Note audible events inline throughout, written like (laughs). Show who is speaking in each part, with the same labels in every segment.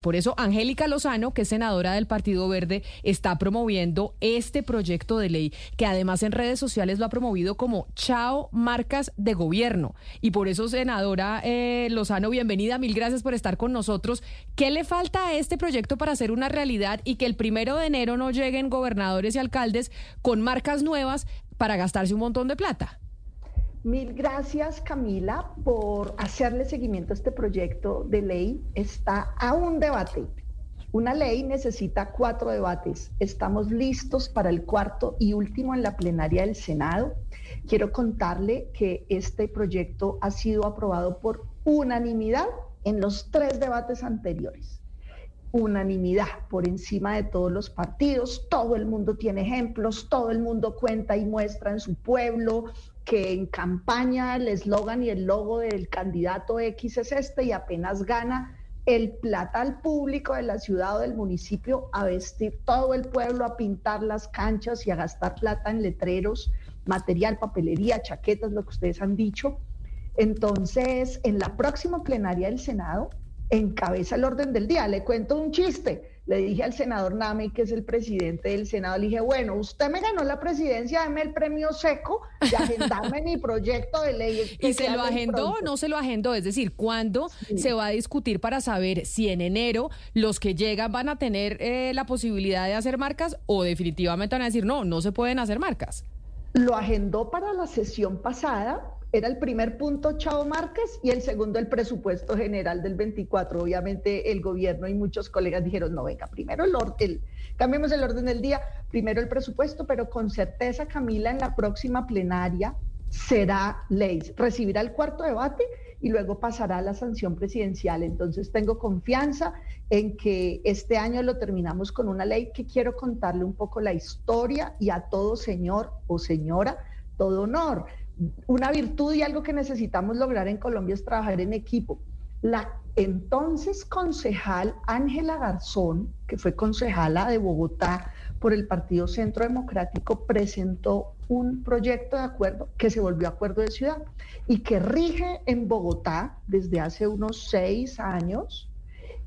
Speaker 1: Por eso, Angélica Lozano, que es senadora del Partido Verde, está promoviendo este proyecto de ley, que además en redes sociales lo ha promovido como Chao Marcas de Gobierno. Y por eso, senadora eh, Lozano, bienvenida, mil gracias por estar con nosotros. ¿Qué le falta a este proyecto para hacer una realidad y que el primero de enero no lleguen gobernadores y alcaldes con marcas nuevas para gastarse un montón de plata?
Speaker 2: Mil gracias, Camila, por hacerle seguimiento a este proyecto de ley. Está a un debate. Una ley necesita cuatro debates. Estamos listos para el cuarto y último en la plenaria del Senado. Quiero contarle que este proyecto ha sido aprobado por unanimidad en los tres debates anteriores. Unanimidad por encima de todos los partidos. Todo el mundo tiene ejemplos, todo el mundo cuenta y muestra en su pueblo que en campaña el eslogan y el logo del candidato X es este y apenas gana el plata al público de la ciudad o del municipio a vestir todo el pueblo, a pintar las canchas y a gastar plata en letreros, material, papelería, chaquetas, lo que ustedes han dicho. Entonces, en la próxima plenaria del Senado, encabeza el orden del día. Le cuento un chiste le dije al senador Nami, que es el presidente del Senado, le dije, bueno, usted me ganó la presidencia, dame el premio seco de agendarme mi proyecto de ley. (laughs)
Speaker 1: ¿Y se lo agendó o no se lo agendó? Es decir, ¿cuándo se va a discutir para saber si en enero los que llegan van a tener eh, la posibilidad de hacer marcas o definitivamente van a decir, no, no se pueden hacer marcas?
Speaker 2: Lo agendó para la sesión pasada, era el primer punto Chao Márquez y el segundo el presupuesto general del 24. Obviamente el gobierno y muchos colegas dijeron, no, venga, primero el, orden, cambiemos el orden del día, primero el presupuesto, pero con certeza, Camila, en la próxima plenaria será ley, recibirá el cuarto debate y luego pasará a la sanción presidencial. Entonces tengo confianza en que este año lo terminamos con una ley que quiero contarle un poco la historia y a todo señor o señora, todo honor una virtud y algo que necesitamos lograr en Colombia es trabajar en equipo. La entonces concejal Ángela Garzón, que fue concejala de Bogotá por el Partido Centro Democrático, presentó un proyecto de acuerdo que se volvió acuerdo de ciudad y que rige en Bogotá desde hace unos seis años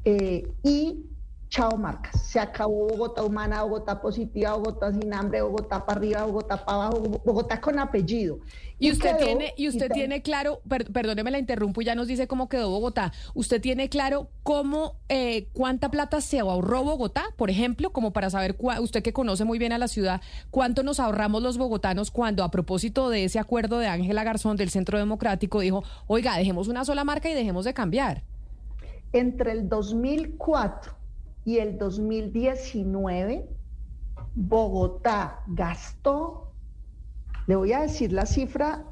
Speaker 2: eh, y chao marcas. Se acabó Bogotá humana, Bogotá positiva, Bogotá sin hambre, Bogotá para arriba, Bogotá para abajo, Bogotá con apellido.
Speaker 1: Y usted tiene, y usted tiene claro, perdóneme la interrumpo y ya nos dice cómo quedó Bogotá. ¿Usted tiene claro cómo, eh, cuánta plata se ahorró Bogotá, por ejemplo, como para saber, usted que conoce muy bien a la ciudad, cuánto nos ahorramos los bogotanos cuando a propósito de ese acuerdo de Ángela Garzón del Centro Democrático dijo, oiga, dejemos una sola marca y dejemos de cambiar?
Speaker 2: Entre el 2004 y el 2019, Bogotá gastó, le voy a decir la cifra,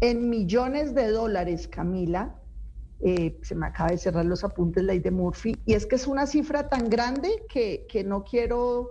Speaker 2: en millones de dólares, Camila. Eh, se me acaba de cerrar los apuntes, ley de Murphy, y es que es una cifra tan grande que, que no quiero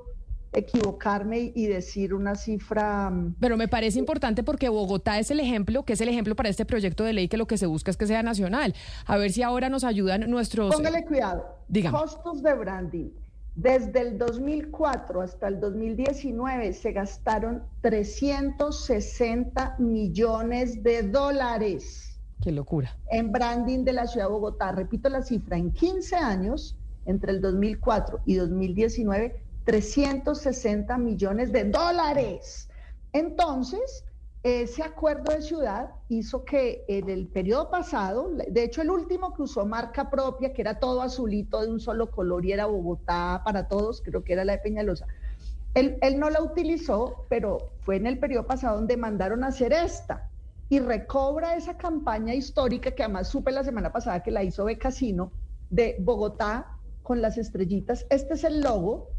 Speaker 2: equivocarme y decir una cifra.
Speaker 1: Mm, Pero me parece importante porque Bogotá es el ejemplo, que es el ejemplo para este proyecto de ley que lo que se busca es que sea nacional. A ver si ahora nos ayudan nuestros.
Speaker 2: Póngale cuidado. Costos de branding. Desde el 2004 hasta el 2019 se gastaron 360 millones de dólares.
Speaker 1: Qué locura.
Speaker 2: En branding de la ciudad de Bogotá. Repito la cifra, en 15 años, entre el 2004 y 2019, 360 millones de dólares. Entonces, ese acuerdo de ciudad hizo que en el periodo pasado, de hecho el último que usó marca propia, que era todo azulito de un solo color y era Bogotá para todos, creo que era la de Peñalosa, él, no la utilizó, pero fue en el periodo pasado donde mandaron a hacer esta y recobra esa campaña histórica que además supe la semana pasada que la hizo Becasino de Bogotá con las estrellitas. Este es el logo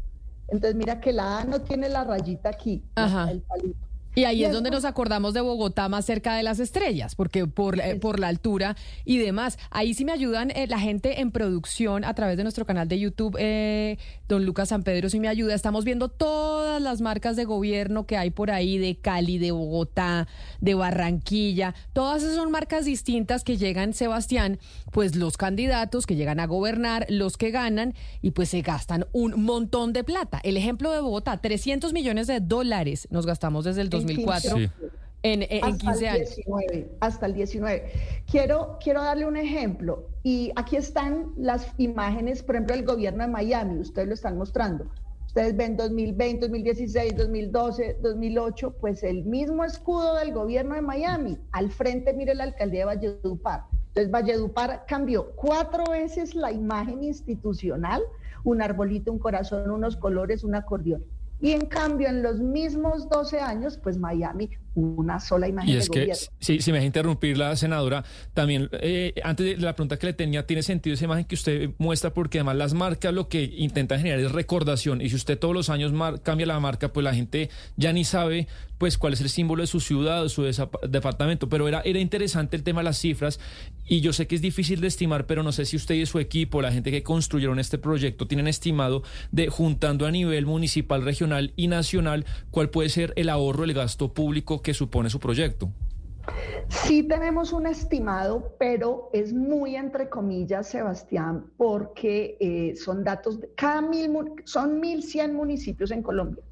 Speaker 2: entonces mira que la A no tiene la rayita aquí, el palito.
Speaker 1: Y ahí es donde nos acordamos de Bogotá más cerca de las estrellas, porque por, eh, por la altura y demás. Ahí sí me ayudan eh, la gente en producción a través de nuestro canal de YouTube, eh, don Lucas San Pedro sí me ayuda. Estamos viendo todas las marcas de gobierno que hay por ahí, de Cali, de Bogotá, de Barranquilla. Todas esas son marcas distintas que llegan, Sebastián, pues los candidatos que llegan a gobernar, los que ganan y pues se gastan un montón de plata. El ejemplo de Bogotá, 300 millones de dólares nos gastamos desde el 2004 en, en, 15
Speaker 2: años. 19, hasta el 19. Quiero, quiero darle un ejemplo. Y aquí están las imágenes, por ejemplo, del gobierno de Miami. Ustedes lo están mostrando. Ustedes ven 2020, 2016, 2012, 2008, pues el mismo escudo del gobierno de Miami. Al frente, mire la alcaldía de Valledupar. Entonces, Valledupar cambió cuatro veces la imagen institucional, un arbolito, un corazón, unos colores, un acordeón. Y en cambio, en los mismos 12 años, pues Miami, una sola imagen.
Speaker 3: Y es que, si, si me deja interrumpir la senadora, también eh, antes de la pregunta que le tenía, tiene sentido esa imagen que usted muestra porque además las marcas lo que intentan generar es recordación. Y si usted todos los años cambia la marca, pues la gente ya ni sabe pues cuál es el símbolo de su ciudad o su departamento. Pero era, era interesante el tema de las cifras y yo sé que es difícil de estimar, pero no sé si usted y su equipo, la gente que construyeron este proyecto, tienen estimado de juntando a nivel municipal, regional y nacional, cuál puede ser el ahorro, el gasto público que supone su proyecto.
Speaker 2: Sí tenemos un estimado, pero es muy entre comillas, Sebastián, porque eh, son datos, de, cada mil, son 1.100 municipios en Colombia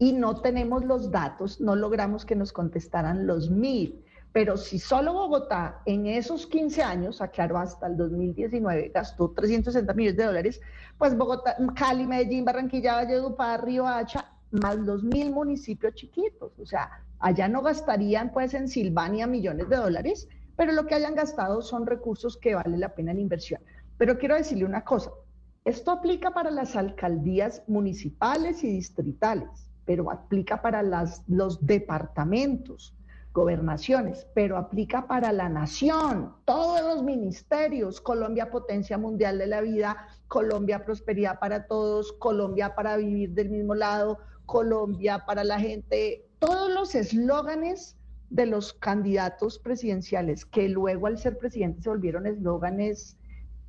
Speaker 2: y no tenemos los datos, no logramos que nos contestaran los mil. Pero si solo Bogotá en esos 15 años, aclaro hasta el 2019, gastó 360 millones de dólares, pues Bogotá, Cali, Medellín, Barranquilla, Valledupar, Río Hacha, más los mil municipios chiquitos. O sea, allá no gastarían pues en Silvania millones de dólares, pero lo que hayan gastado son recursos que vale la pena en inversión. Pero quiero decirle una cosa, esto aplica para las alcaldías municipales y distritales, pero aplica para los departamentos gobernaciones, pero aplica para la nación, todos los ministerios, Colombia potencia mundial de la vida, Colombia prosperidad para todos, Colombia para vivir del mismo lado, Colombia para la gente, todos los eslóganes de los candidatos presidenciales que luego al ser presidente se volvieron eslóganes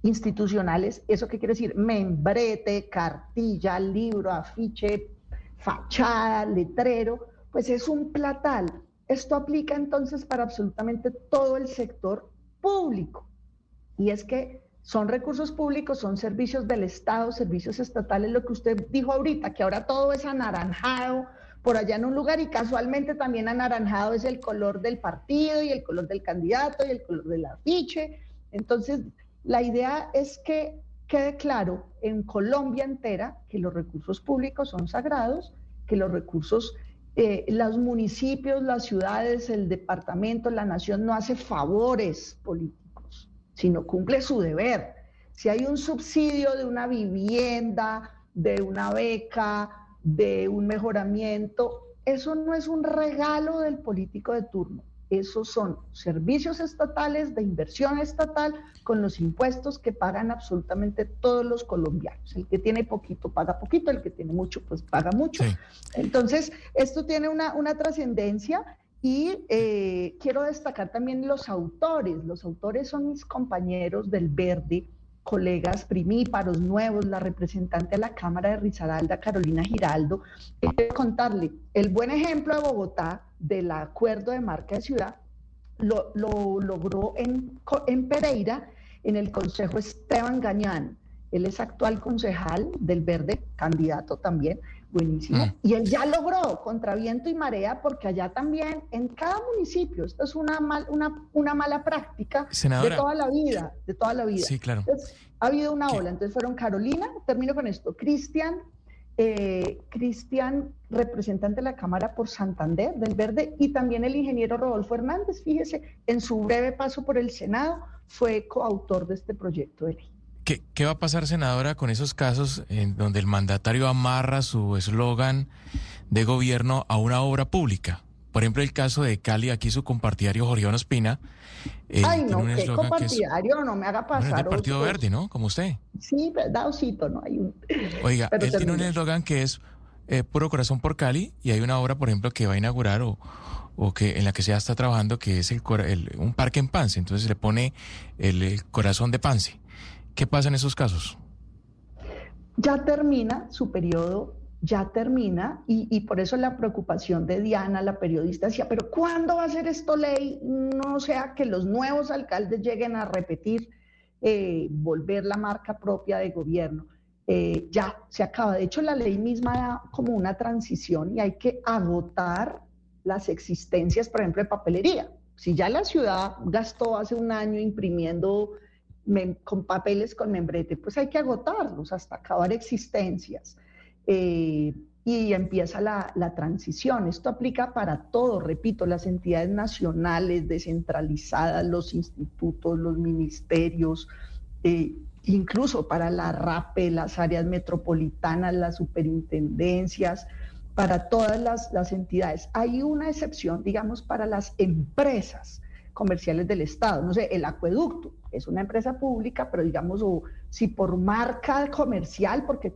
Speaker 2: institucionales, ¿eso qué quiere decir? Membrete, cartilla, libro, afiche, fachada, letrero, pues es un platal esto aplica entonces para absolutamente todo el sector público. Y es que son recursos públicos, son servicios del Estado, servicios estatales, lo que usted dijo ahorita, que ahora todo es anaranjado por allá en un lugar y casualmente también anaranjado es el color del partido y el color del candidato y el color del afiche. Entonces, la idea es que quede claro en Colombia entera que los recursos públicos son sagrados, que los recursos eh, los municipios, las ciudades, el departamento, la nación no hace favores políticos, sino cumple su deber. Si hay un subsidio de una vivienda, de una beca, de un mejoramiento, eso no es un regalo del político de turno, esos son servicios estatales de inversión estatal con los impuestos que pagan absolutamente todos los colombianos. El que tiene poquito paga poquito, el que tiene mucho pues paga mucho. Entonces, esto tiene una, una trascendencia y eh, quiero destacar también los autores. Los autores son mis compañeros del Verde, colegas primíparos nuevos, la representante de la Cámara de Risaralda, Carolina Giraldo. Quiero contarle el buen ejemplo de Bogotá del acuerdo de marca de ciudad lo, logró en, en, Pereira, en el Consejo Esteban Gañán. Él es actual concejal del Verde, candidato también, buenísimo. Mm. Y él ya logró contra viento y marea, porque allá también, en cada municipio, esto es una, mal, una, una mala práctica de toda la vida, de toda la vida.
Speaker 3: Sí, claro.
Speaker 2: Ha habido una ola, entonces fueron Carolina, termino con esto, Cristian, eh, Cristian, representante de la Cámara por Santander del Verde, y también el ingeniero Rodolfo Hernández, fíjese, en su breve paso por el Senado, fue coautor de este proyecto de ley.
Speaker 3: ¿Qué, ¿Qué, va a pasar, senadora, con esos casos en donde el mandatario amarra su eslogan de gobierno a una obra pública? Por ejemplo, el caso de Cali, aquí su compartidario Jorge Espina.
Speaker 2: Eh, Ay, no, qué compartidario, no me haga pasar.
Speaker 3: Bueno, el Partido Verde, ¿no? Como usted.
Speaker 2: Sí, verdad, Osito, no hay un.
Speaker 3: Oiga, él tiene un eslogan que es eh, Puro Corazón por Cali, y hay una obra, por ejemplo, que va a inaugurar o, o que en la que se ya está trabajando, que es el, un parque en Pance. Entonces le pone el corazón de Pance. ¿Qué pasa en esos casos?
Speaker 2: Ya termina su periodo ya termina y, por eso la preocupación de Diana, la periodista, decía, pero ¿cuándo va a ser esto ley? No sea que los nuevos alcaldes lleguen a repetir, eh, volver la marca propia de gobierno. Eh, ya se acaba. De hecho, la ley misma da como una transición y hay que agotar las existencias, por ejemplo, de papelería. Si ya la ciudad gastó hace un año imprimiendo con papeles con membrete, pues hay que agotarlos hasta acabar existencias. Eh, y empieza la, transición. Esto aplica para todo, repito, las entidades nacionales descentralizadas, los institutos, los ministerios, eh, incluso para la RAPE, las áreas metropolitanas, las superintendencias, para todas las, las entidades. Hay una excepción, digamos, para las empresas comerciales del Estado. No sé, el acueducto es una empresa pública, pero digamos, o si por marca comercial, porque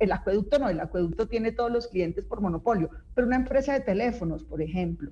Speaker 2: el acueducto no, el acueducto tiene todos los clientes por monopolio, pero una empresa de teléfonos, por ejemplo,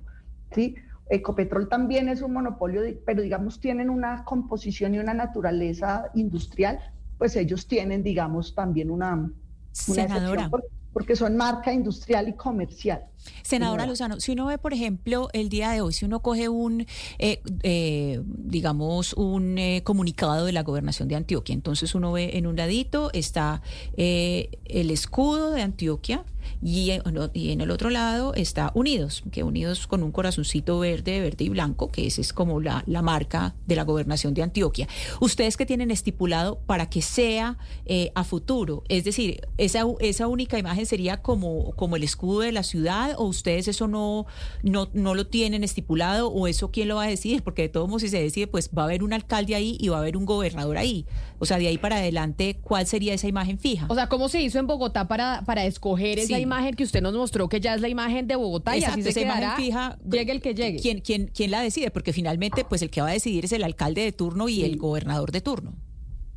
Speaker 2: ¿sí? Ecopetrol también es un monopolio, pero digamos tienen una composición y una naturaleza industrial, pues ellos tienen, digamos, también una, una
Speaker 4: Senadora
Speaker 2: porque son marca industrial y comercial.
Speaker 4: Senadora Lozano, si uno ve, por ejemplo, el día de hoy, si uno coge un, eh, eh, digamos, un eh, comunicado de la gobernación de Antioquia, entonces uno ve en un ladito está el escudo de Antioquia, y, en el otro lado está Unidos, que Unidos con un corazoncito verde, verde y blanco, que esa es como la, la marca de la gobernación de Antioquia. ¿Ustedes que tienen estipulado para que sea eh, a futuro? Es decir, esa, esa única imagen sería como, como el escudo de la ciudad o ustedes eso no, no, no lo tienen estipulado o eso quién lo va a decidir? Porque de todos modos si se decide, pues va a haber un alcalde ahí y va a haber un gobernador ahí. O sea, de ahí para adelante, ¿cuál sería esa imagen fija?
Speaker 1: O sea, ¿cómo se hizo en Bogotá para, para escoger esa imagen que usted nos mostró, que ya es la imagen de Bogotá y así se quedará, fija, llegue el que llegue?
Speaker 4: ¿quién, quién, ¿Quién la decide? Porque finalmente, pues el que va a decidir es el alcalde de turno y el gobernador de turno.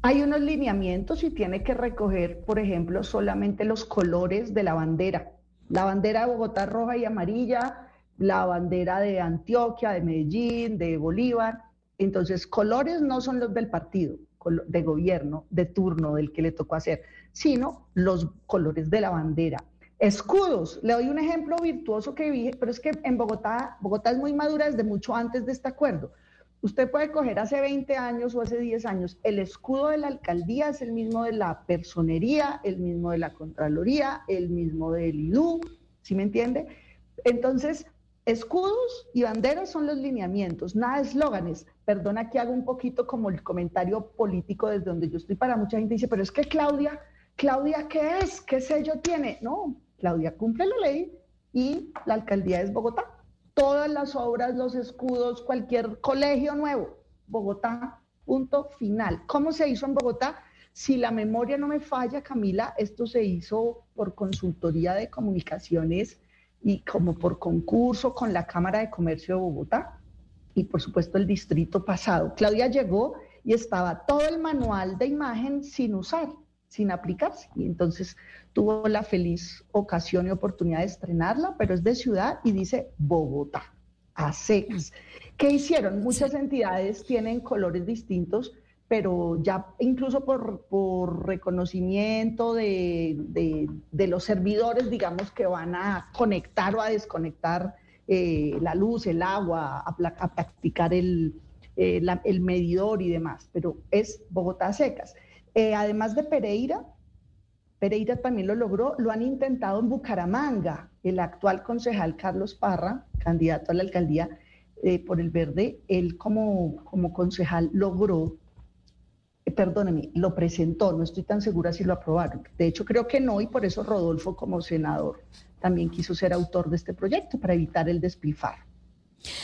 Speaker 2: Hay unos lineamientos y tiene que recoger, por ejemplo, solamente los colores de la bandera. La bandera de Bogotá roja y amarilla, la bandera de Antioquia, de Medellín, de Bolívar. Entonces, colores no son los del partido de gobierno de turno del que le tocó hacer, sino los colores de la bandera. Escudos, le doy un ejemplo virtuoso que vi, pero es que en Bogotá, Bogotá es muy madura desde mucho antes de este acuerdo. Usted puede coger hace 20 años o hace 10 años, el escudo de la alcaldía es el mismo de la personería, el mismo de la Contraloría, el mismo del IDU, ¿sí me entiende? Entonces, Escudos y banderas son los lineamientos, nada de eslóganes. Perdona que hago un poquito como el comentario político desde donde yo estoy para mucha gente dice, pero es que Claudia, Claudia, ¿qué es? ¿Qué sello tiene? No, Claudia cumple la ley y la alcaldía es Bogotá. Todas las obras, los escudos, cualquier colegio nuevo, Bogotá, punto final. ¿Cómo se hizo en Bogotá? Si la memoria no me falla, Camila, esto se hizo por consultoría de comunicaciones y como por concurso con la Cámara de Comercio de Bogotá y por supuesto el distrito pasado. Claudia llegó y estaba todo el manual de imagen sin usar, sin aplicarse. Y entonces tuvo la feliz ocasión y oportunidad de estrenarla, pero es de ciudad y dice Bogotá, a secas. ¿Qué hicieron? Muchas entidades tienen colores distintos pero ya incluso por, reconocimiento de, los servidores, digamos, que van a conectar o a desconectar eh, la luz, el agua, a, practicar el, eh, el, medidor y demás, pero es Bogotá secas. Eh, además de Pereira, Pereira también lo logró, lo han intentado en Bucaramanga, el actual concejal Carlos Parra, candidato a la alcaldía por el verde, él como, como concejal logró perdóneme, lo presentó, no estoy tan segura si lo aprobaron. De hecho, creo que no, y por eso Rodolfo, como senador, también quiso ser autor de este proyecto para evitar el despilfarro.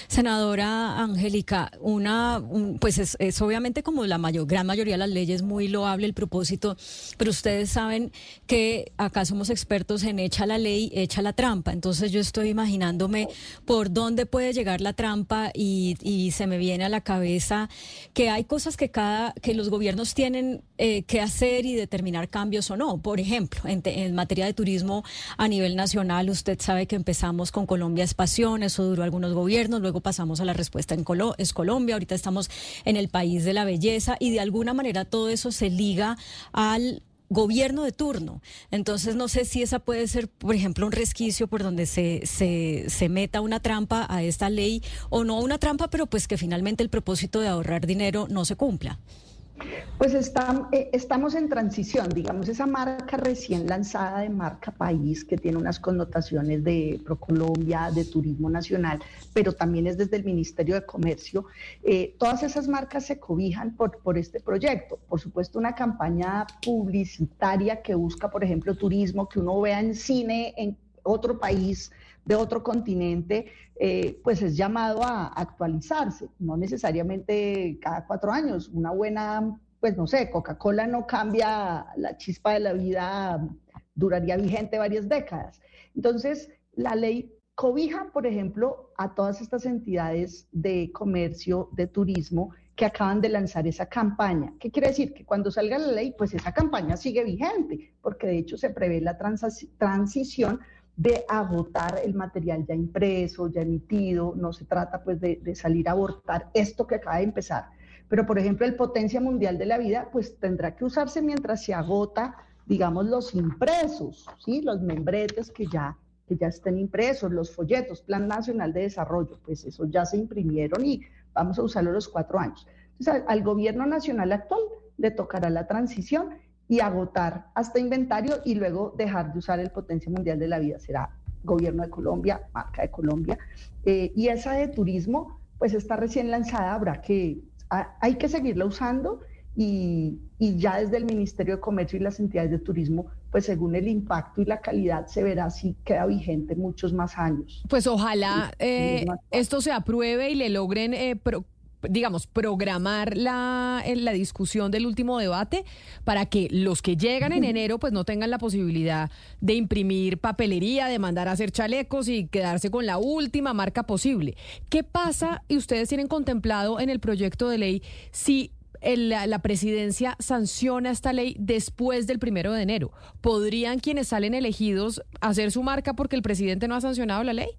Speaker 4: Senadora Angélica, una, pues es, obviamente como la mayor, gran mayoría de las leyes muy loable el propósito, pero ustedes saben que acá somos expertos en echa la ley, echa la trampa. Entonces yo estoy imaginándome por dónde puede llegar la trampa y, se me viene a la cabeza que hay cosas que cada, que los gobiernos tienen eh, que hacer y determinar cambios o no. Por ejemplo, en, materia de turismo a nivel nacional, usted sabe que empezamos con Colombia es pasión, eso duró algunos gobiernos luego pasamos a la respuesta en es Colombia, ahorita estamos en el país de la belleza y de alguna manera todo eso se liga al gobierno de turno. Entonces, no sé si esa puede ser, por ejemplo, un resquicio por donde se, se, se, meta una trampa a esta ley, o no una trampa, pero pues que finalmente el propósito de ahorrar dinero no se cumpla.
Speaker 2: Pues eh, estamos en transición, digamos, esa marca recién lanzada de marca país, que tiene unas connotaciones de Procolombia, de turismo nacional, pero también es desde el Ministerio de Comercio. Eh, todas esas marcas se cobijan por, por este proyecto. Por supuesto, una campaña publicitaria que busca, por ejemplo, turismo, que uno vea en cine en otro país, de otro continente, eh, pues es llamado a actualizarse, no necesariamente cada cuatro años. Una buena, pues no sé, Coca-Cola no cambia la chispa de la vida, duraría vigente varias décadas. Entonces, la ley cobija, por ejemplo, a todas estas entidades de comercio, de turismo, que acaban de lanzar esa campaña. ¿Qué quiere decir? Que cuando salga la ley, pues esa campaña sigue vigente, porque de hecho se prevé la transición de agotar el material ya impreso, ya emitido, no se trata pues de, salir a abortar esto que acaba de empezar. Pero por ejemplo el potencia mundial de la vida pues tendrá que usarse mientras se agota, digamos, los impresos, ¿sí? los membretes que ya, que ya estén impresos, los folletos, Plan Nacional de Desarrollo, pues eso ya se imprimieron y vamos a usarlo los cuatro años. Entonces al gobierno nacional actual le tocará la transición y agotar hasta inventario y luego dejar de usar el potencia mundial de la vida. Será gobierno de Colombia, marca de Colombia. Eh, y esa de turismo, pues está recién lanzada, habrá que, hay que seguirla usando y, y, ya desde el Ministerio de Comercio y las entidades de turismo, pues según el impacto y la calidad se verá si queda vigente muchos más años.
Speaker 1: Pues ojalá eh, esto se apruebe y le logren eh, digamos, programar la, eh, la discusión del último debate para que los que llegan en enero pues no tengan la posibilidad de imprimir papelería, de mandar a hacer chalecos y quedarse con la última marca posible. ¿Qué pasa y ustedes tienen contemplado en el proyecto de ley si la, presidencia sanciona esta ley después del primero de enero? ¿Podrían quienes salen elegidos hacer su marca porque el presidente no ha sancionado la ley?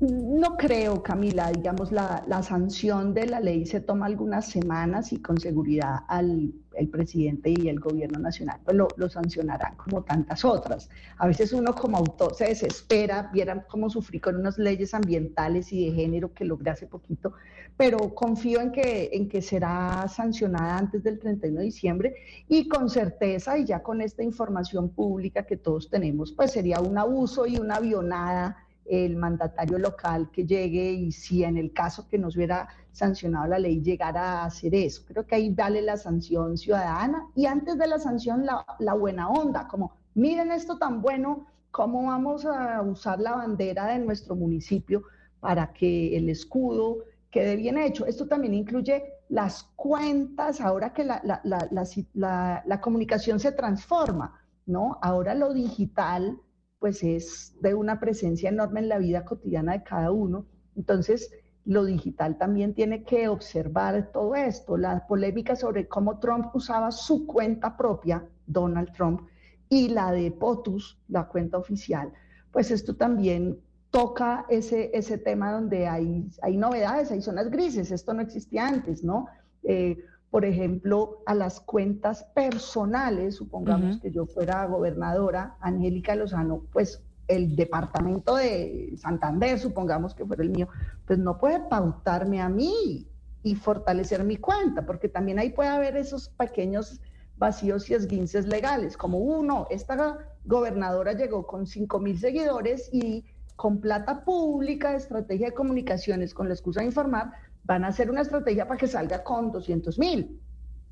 Speaker 2: No creo, Camila, digamos, la, sanción de la ley se toma algunas semanas y con seguridad al el presidente y el gobierno nacional pues lo, sancionarán como tantas otras. A veces uno como autor se desespera, vieran cómo sufrí con unas leyes ambientales y de género que logré hace poquito, pero confío en que, en que será sancionada antes del 31 de diciembre y con certeza y ya con esta información pública que todos tenemos, pues sería un abuso y una avionada el mandatario local que llegue y si en el caso que nos hubiera sancionado la ley llegara a hacer eso. Creo que ahí vale la sanción ciudadana y antes de la sanción la, buena onda, como miren esto tan bueno, cómo vamos a usar la bandera de nuestro municipio para que el escudo quede bien hecho. Esto también incluye las cuentas, ahora que la, la, la comunicación se transforma, ¿no? Ahora lo digital pues es de una presencia enorme en la vida cotidiana de cada uno. Entonces, lo digital también tiene que observar todo esto, la polémica sobre cómo Trump usaba su cuenta propia, Donald Trump, y la de POTUS, la cuenta oficial, pues esto también toca ese, ese tema donde hay, hay novedades, hay zonas grises, esto no existía antes, ¿no? Eh, por ejemplo, a las cuentas personales, supongamos que yo fuera gobernadora, Angélica Lozano, pues el departamento de Santander, supongamos que fuera el mío, pues no puede pautarme a mí y fortalecer mi cuenta, porque también ahí puede haber esos pequeños vacíos y esguinces legales, como uno, esta gobernadora llegó con 5 mil seguidores y con plata pública, estrategia de comunicaciones, con la excusa de informar, van a hacer una estrategia para que salga con 200 mil.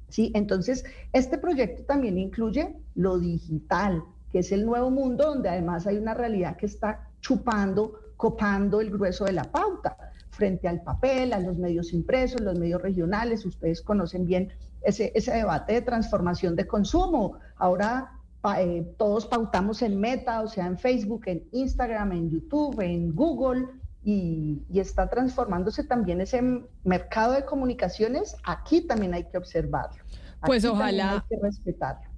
Speaker 2: ¿sí? Entonces, este proyecto también incluye lo digital, que es el nuevo mundo donde además hay una realidad que está chupando, copando el grueso de la pauta frente al papel, a los medios impresos, los medios regionales. Ustedes conocen bien ese, debate de transformación de consumo. Ahora eh, todos pautamos en Meta, o sea, en Facebook, en Instagram, en YouTube, en Google, y, está transformándose también ese mercado de comunicaciones, aquí también hay que observarlo.
Speaker 1: Pues ojalá,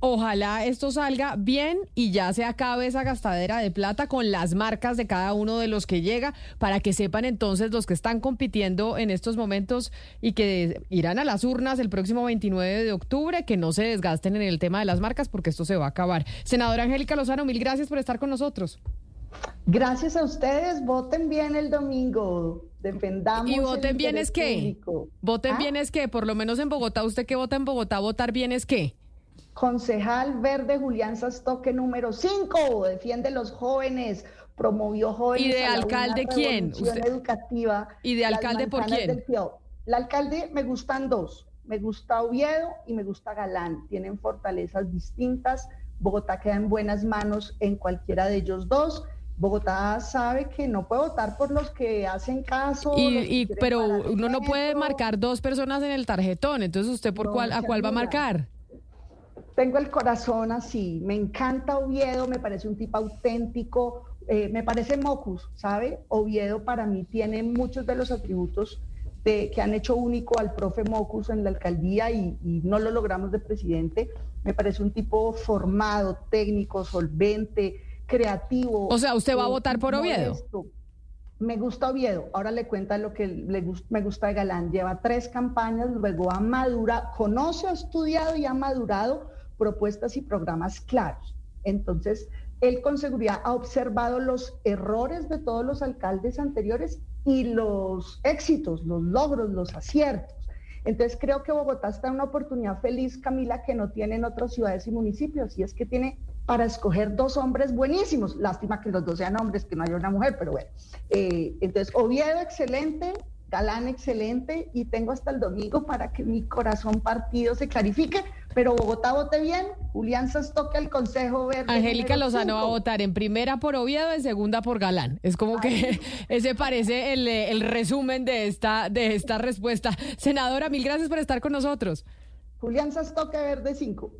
Speaker 1: ojalá esto salga bien y ya se acabe esa gastadera de plata con las marcas de cada uno de los que llega para que sepan entonces los que están compitiendo en estos momentos y que irán a las urnas el próximo 29 de octubre, que no se desgasten en el tema de las marcas porque esto se va a acabar. Senadora Angélica Lozano, mil gracias por estar con nosotros.
Speaker 2: Gracias a ustedes, voten bien el domingo. defendamos.
Speaker 1: Y voten
Speaker 2: el
Speaker 1: bien es qué.
Speaker 2: público.
Speaker 1: Voten
Speaker 2: ¿Ah?
Speaker 1: bien es qué. Por lo menos en Bogotá, usted que vota en Bogotá, votar bien es qué.
Speaker 2: Concejal Verde Julián Sastoque número 5, defiende los jóvenes, promovió jóvenes.
Speaker 1: ¿Y de
Speaker 2: a
Speaker 1: alcalde quién? Usted-
Speaker 2: educativa.
Speaker 1: ¿Y de alcalde por quién?
Speaker 2: La alcalde me gustan dos, me gusta Oviedo y me gusta Galán, tienen fortalezas distintas. Bogotá queda en buenas manos en cualquiera de ellos dos. Bogotá sabe que no puede votar por los que hacen caso.
Speaker 1: Y, y- pero uno no puede marcar dos personas en el tarjetón. Entonces, ¿usted por
Speaker 2: No,
Speaker 1: cuál, a cuál va a marcar?
Speaker 2: Tengo el corazón así, me encanta Oviedo, me parece un tipo auténtico, eh, me parece Mocus, ¿sabe? Oviedo para mí tiene muchos de los atributos de, que han hecho único al profe Mocus en la alcaldía y, y no lo logramos de presidente. Me parece un tipo formado, técnico, solvente, creativo.
Speaker 1: O sea, ¿usted va a votar por Oviedo?
Speaker 2: modesto. Me gusta Oviedo. Ahora le cuenta lo que le gus- me gusta de Galán. Lleva tres campañas, luego ha madurado, conoce, ha estudiado y ha madurado propuestas y programas claros. Entonces, él con seguridad ha observado los errores de todos los alcaldes anteriores y los éxitos, los logros, los aciertos. Entonces, creo que Bogotá está en una oportunidad feliz, Camila, que no tienen otras ciudades y municipios, y es que tiene para escoger dos hombres buenísimos. Lástima que los dos sean hombres, que no haya una mujer, pero bueno. Eh, entonces, Oviedo, excelente. Galán, excelente. Y tengo hasta el domingo para que mi corazón partido se clarifique. Pero Bogotá vote bien. Julián toque el Consejo Verde.
Speaker 1: Angélica Lozano va a votar en primera por Oviedo, en segunda por Galán. Es como que (laughs) ese parece el, eh, el resumen de esta, de esta respuesta. Senadora, mil gracias por estar con nosotros.
Speaker 2: Julián Sastoque Verde 5.